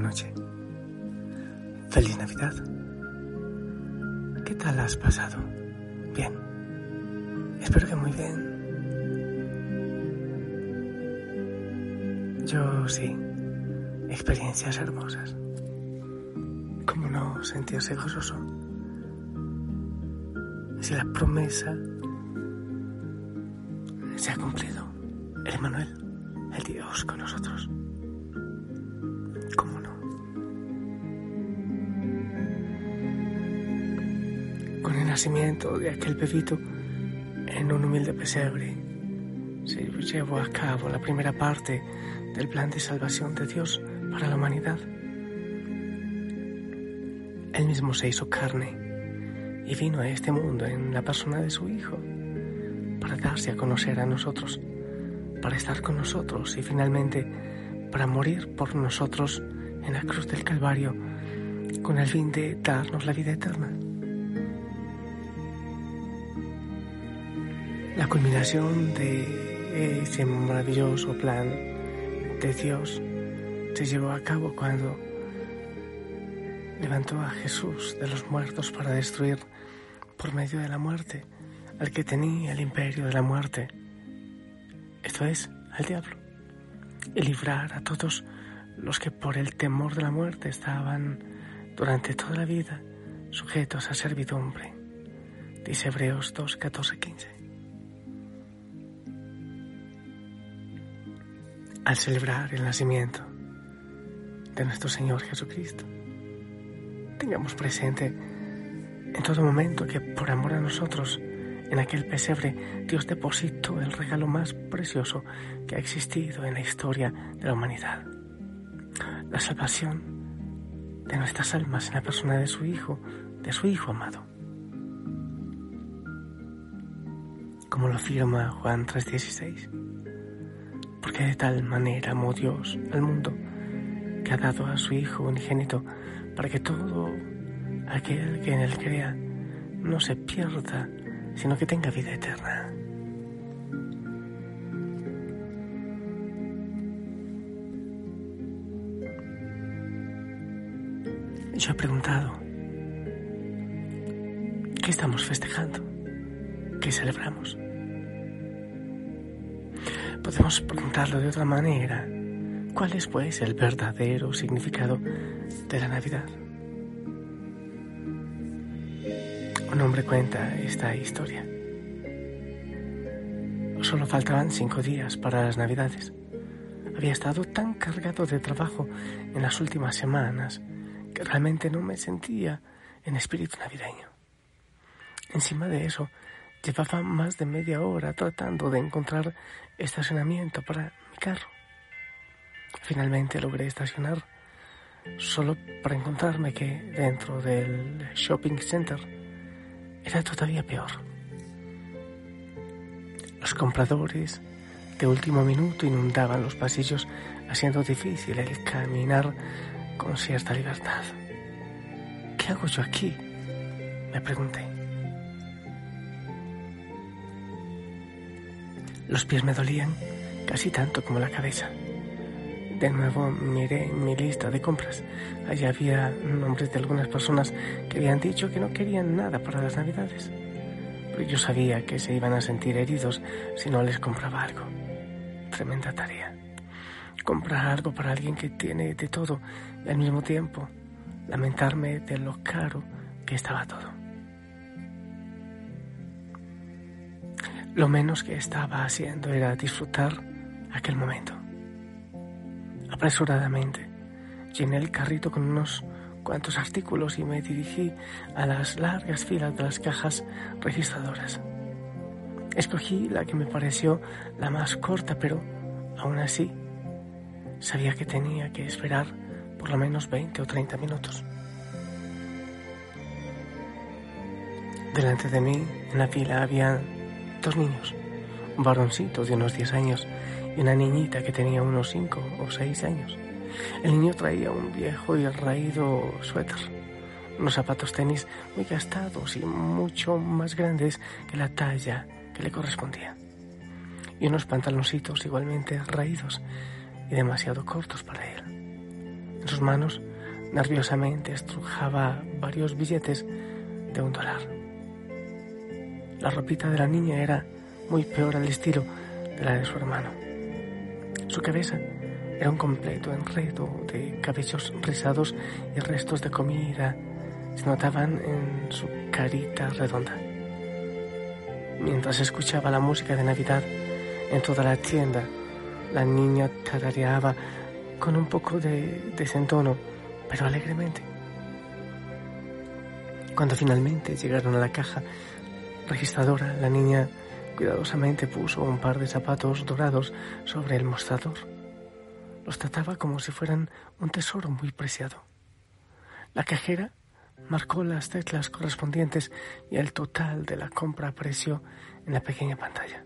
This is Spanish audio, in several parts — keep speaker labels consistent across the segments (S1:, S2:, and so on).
S1: Noches. Feliz Navidad. ¿Qué tal has pasado? Bien. Espero que muy bien. Yo sí. Experiencias hermosas. ¿Cómo no sentirse gozoso? Si la promesa se ha cumplido. El Emanuel, el Dios con nosotros. Nacimiento de aquel bebito en un humilde pesebre, se llevó a cabo la primera parte del plan de salvación de Dios para la humanidad. Él mismo se hizo carne y vino a este mundo en la persona de su Hijo para darse a conocer a nosotros, para estar con nosotros y finalmente para morir por nosotros en la cruz del Calvario con el fin de darnos la vida eterna. La culminación de ese maravilloso plan de Dios se llevó a cabo cuando levantó a Jesús de los muertos para destruir por medio de la muerte al que tenía el imperio de la muerte, esto es, al diablo, y librar a todos los que por el temor de la muerte estaban durante toda la vida sujetos a servidumbre. Dice Hebreos 2, 14, 15. Al celebrar el nacimiento de nuestro Señor Jesucristo, tengamos presente en todo momento que por amor a nosotros, en aquel pesebre Dios depositó el regalo más precioso que ha existido en la historia de la humanidad. La salvación de nuestras almas en la persona de su Hijo, de su Hijo amado. Como lo afirma Juan 3:16. Porque de tal manera amó Dios al mundo que ha dado a su Hijo unigénito para que todo aquel que en él crea no se pierda, sino que tenga vida eterna. Yo he preguntado, ¿qué estamos festejando? ¿Qué celebramos? Podemos preguntarlo de otra manera. ¿Cuál es, pues, el verdadero significado de la Navidad? Un hombre cuenta esta historia. Solo faltaban cinco días para las Navidades. Había estado tan cargado de trabajo en las últimas semanas que realmente no me sentía en espíritu navideño. Encima de eso, llevaba más de media hora tratando de encontrar estacionamiento para mi carro. Finalmente logré estacionar solo para encontrarme que dentro del shopping center era todavía peor. Los compradores de último minuto inundaban los pasillos, haciendo difícil el caminar con cierta libertad. ¿Qué hago yo aquí? Me pregunté. Los pies me dolían casi tanto como la cabeza. De nuevo miré mi lista de compras. Allí había nombres de algunas personas que habían dicho que no querían nada para las navidades. Pero yo sabía que se iban a sentir heridos si no les compraba algo. Tremenda tarea. Comprar algo para alguien que tiene de todo y al mismo tiempo lamentarme de lo caro que estaba todo. Lo menos que estaba haciendo era disfrutar aquel momento. Apresuradamente llené el carrito con unos cuantos artículos y me dirigí a las largas filas de las cajas registradoras. Escogí la que me pareció la más corta, pero aún así sabía que tenía que esperar por lo menos 20 o 30 minutos. Delante de mí, en la fila, había dos niños, un varoncito de unos 10 años y una niñita que tenía unos 5 o 6 años. El niño traía un viejo y raído suéter, unos zapatos tenis muy gastados y mucho más grandes que la talla que le correspondía, y unos pantaloncitos igualmente raídos y demasiado cortos para él. En sus manos nerviosamente estrujaba varios billetes de un dólar. La ropita de la niña era muy peor al estilo de la de su hermano. Su cabeza era un completo enredo de cabellos rizados y restos de comida se notaban en su carita redonda. Mientras escuchaba la música de Navidad en toda la tienda, la niña tarareaba con un poco de desentono, pero alegremente. Cuando finalmente llegaron a la caja registradora, la niña cuidadosamente puso un par de zapatos dorados sobre el mostrador. Los trataba como si fueran un tesoro muy preciado. La cajera marcó las teclas correspondientes y el total de la compra apareció en la pequeña pantalla.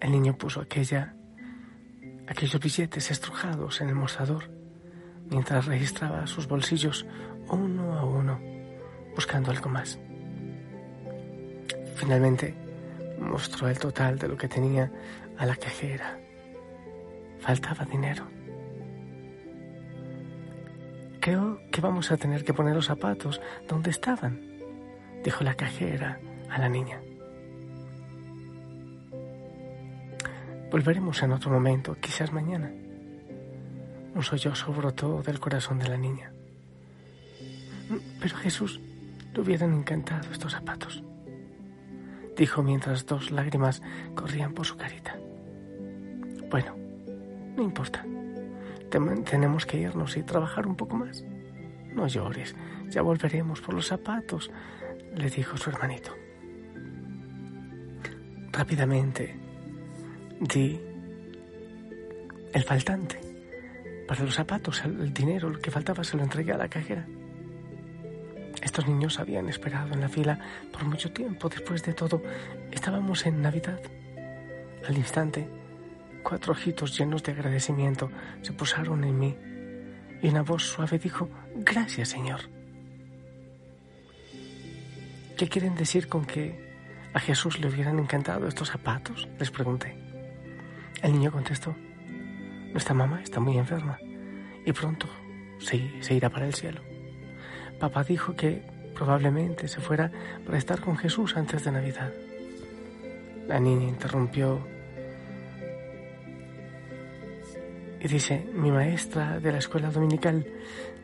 S1: El niño puso aquella, aquellos billetes estrujados en el mostrador mientras registraba sus bolsillos uno a uno, buscando algo más. Finalmente mostró el total de lo que tenía a la cajera. Faltaba dinero. Creo que vamos a tener que poner los zapatos donde estaban, dijo la cajera a la niña. Volveremos en otro momento, quizás mañana. Un sollozo brotó del corazón de la niña. Pero Jesús le hubieran encantado estos zapatos, dijo mientras dos lágrimas corrían por su carita. Bueno, no importa. Tenemos que irnos y trabajar un poco más. No llores, ya volveremos por los zapatos, le dijo su hermanito. Rápidamente di el faltante. Para los zapatos, el dinero, lo que faltaba, se lo entregué a la cajera. Estos niños habían esperado en la fila por mucho tiempo. Después de todo, estábamos en Navidad. Al instante, Cuatro ojitos llenos de agradecimiento se posaron en mí y una voz suave dijo, Gracias, Señor. ¿Qué quieren decir con que a Jesús le hubieran encantado estos zapatos? Les pregunté. El niño contestó, Nuestra mamá está muy enferma y pronto se, se irá para el cielo. Papá dijo que probablemente se fuera para estar con Jesús antes de Navidad. La niña interrumpió Y dice, mi maestra de la escuela dominical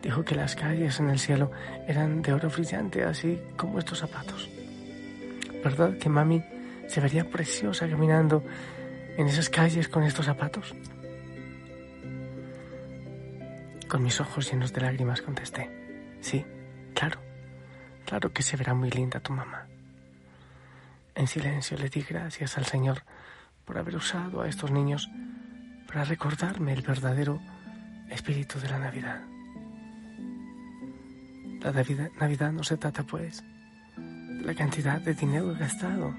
S1: dijo que las calles en el cielo eran de oro brillante, así como estos zapatos. ¿Verdad que mami se vería preciosa caminando en esas calles con estos zapatos? Con mis ojos llenos de lágrimas contesté, sí, claro que se verá muy linda tu mamá. En silencio le di gracias al Señor por haber usado a estos niños para recordarme el verdadero espíritu de la Navidad. La Navidad no se trata, pues, de la cantidad de dinero gastado,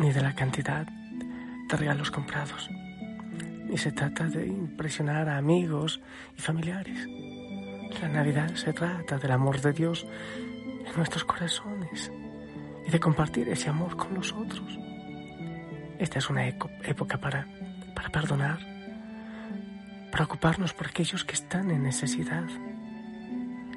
S1: ni de la cantidad de regalos comprados, ni se trata de impresionar a amigos y familiares. La Navidad se trata del amor de Dios en nuestros corazones y de compartir ese amor con los otros. Esta es una época para para perdonar, para ocuparnos por aquellos que están en necesidad.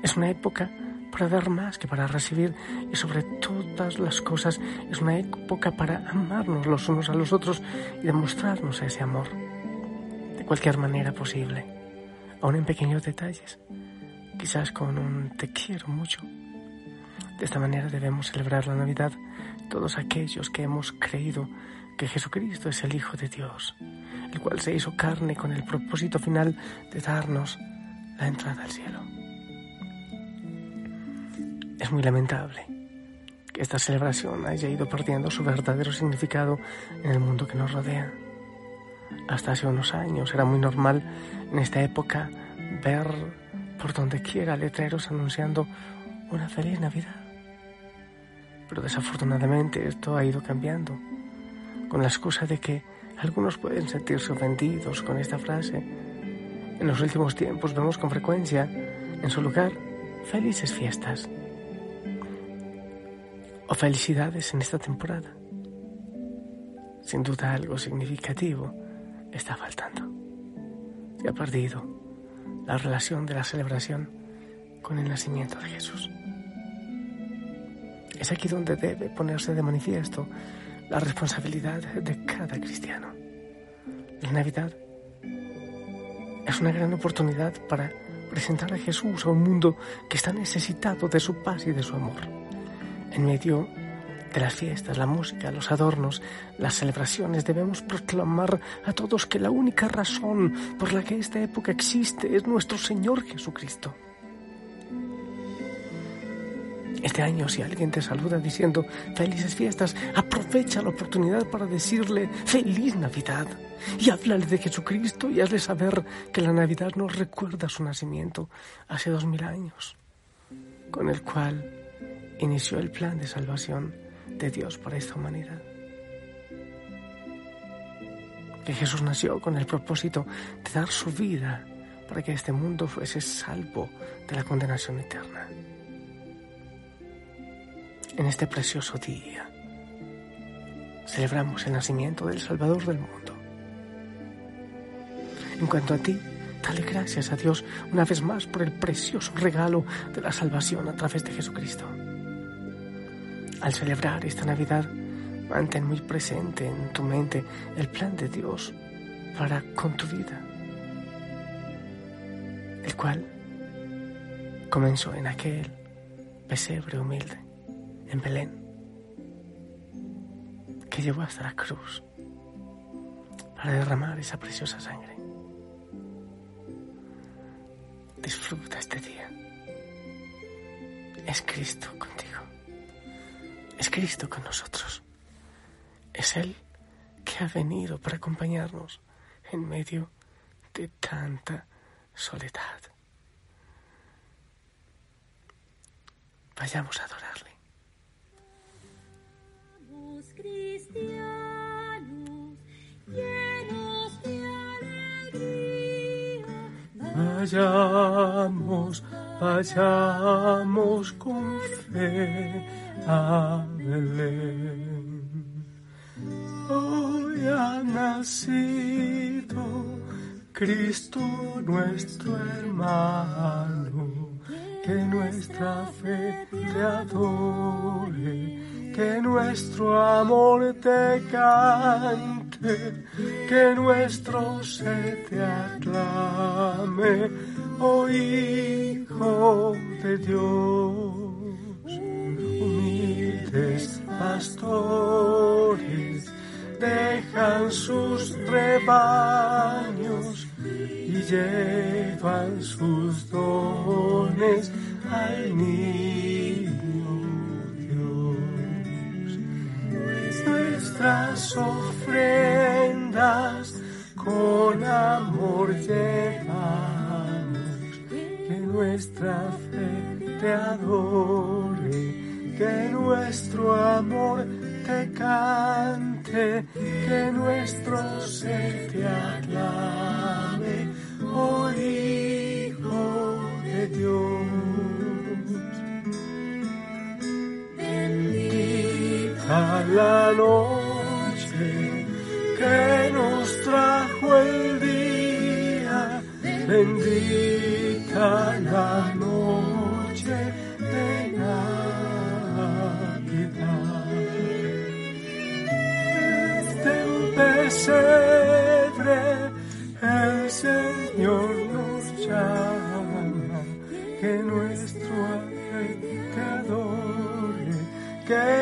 S1: Es una época para dar más que para recibir y sobre todas las cosas es una época para amarnos los unos a los otros y demostrarnos ese amor de cualquier manera posible, aun en pequeños detalles, quizás con un te quiero mucho. De esta manera debemos celebrar la Navidad todos aquellos que hemos creído que Jesucristo es el Hijo de Dios, el cual se hizo carne con el propósito final de darnos la entrada al cielo. Es muy lamentable que esta celebración haya ido perdiendo su verdadero significado en el mundo que nos rodea. Hasta hace unos años era muy normal en esta época ver por donde quiera letreros anunciando una feliz Navidad. Pero desafortunadamente esto ha ido cambiando con la excusa de que algunos pueden sentirse ofendidos con esta frase. En los últimos tiempos vemos con frecuencia en su lugar felices fiestas o felicidades en esta temporada. Sin duda algo significativo está faltando. y ha perdido la relación de la celebración con el nacimiento de Jesús. Es aquí donde debe ponerse de manifiesto la responsabilidad de cada cristiano. La Navidad es una gran oportunidad para presentar a Jesús a un mundo que está necesitado de su paz y de su amor. En medio de las fiestas, la música, los adornos, las celebraciones, debemos proclamar a todos que la única razón por la que esta época existe es nuestro Señor Jesucristo. Este año, si alguien te saluda diciendo felices fiestas, aprovecha la oportunidad para decirle feliz Navidad y háblale de Jesucristo y hazle saber que la Navidad nos recuerda su nacimiento hace dos mil años, con el cual inició el plan de salvación de Dios para esta humanidad. Que Jesús nació con el propósito de dar su vida para que este mundo fuese salvo de la condenación eterna en este precioso día. Celebramos el nacimiento del Salvador del mundo. En cuanto a ti, dale gracias a Dios una vez más por el precioso regalo de la salvación a través de Jesucristo. Al celebrar esta Navidad, mantén muy presente en tu mente el plan de Dios para con tu vida, el cual comenzó en aquel pesebre humilde en Belén, que llevó hasta la cruz para derramar esa preciosa sangre. Disfruta este día. Es Cristo contigo. Es Cristo con nosotros. Es Él que ha venido para acompañarnos en medio de tanta soledad. Vayamos a adorarle. Vayamos, vayamos con fe a Belén. Hoy ha nacido Cristo nuestro hermano, que nuestra fe le adore, que nuestro amor te cante que nuestro se te aclame, oh Hijo de Dios. Humildes pastores dejan sus rebaños y llevan sus dones al niño Nuestras ofrendas con amor llevamos, que nuestra fe te adore, que nuestro amor te cante, que nuestro ser te aclame, oh Hijo de Dios. Bendita la noche que nos trajo el día, bendita la noche de Navidad. Desde un pesebre el Señor nos llama, que nuestro adore, que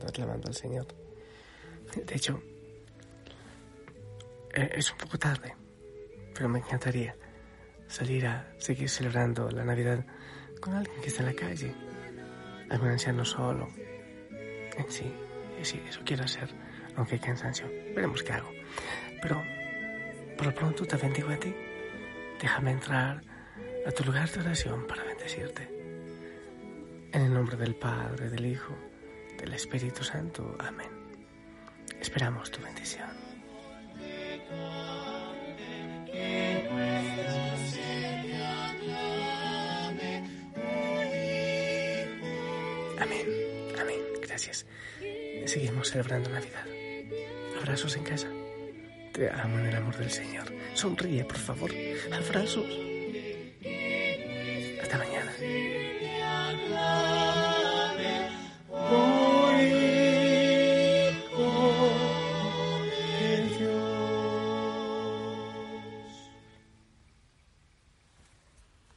S1: aclamando al Señor. De hecho, eh, es un poco tarde, pero me encantaría salir a seguir celebrando la Navidad con alguien que está en la calle, algún anciano solo. En sí, y sí, eso quiero hacer, aunque hay cansancio. Veremos qué hago. Pero por lo pronto te bendigo a ti, déjame entrar a tu lugar de oración para bendecirte. En el nombre del Padre, del Hijo, del Espíritu Santo. Amén. Esperamos tu bendición. Amén, amén, gracias. Seguimos celebrando Navidad. Abrazos en casa. Te amo en el amor del Señor. Sonríe, por favor. Abrazos.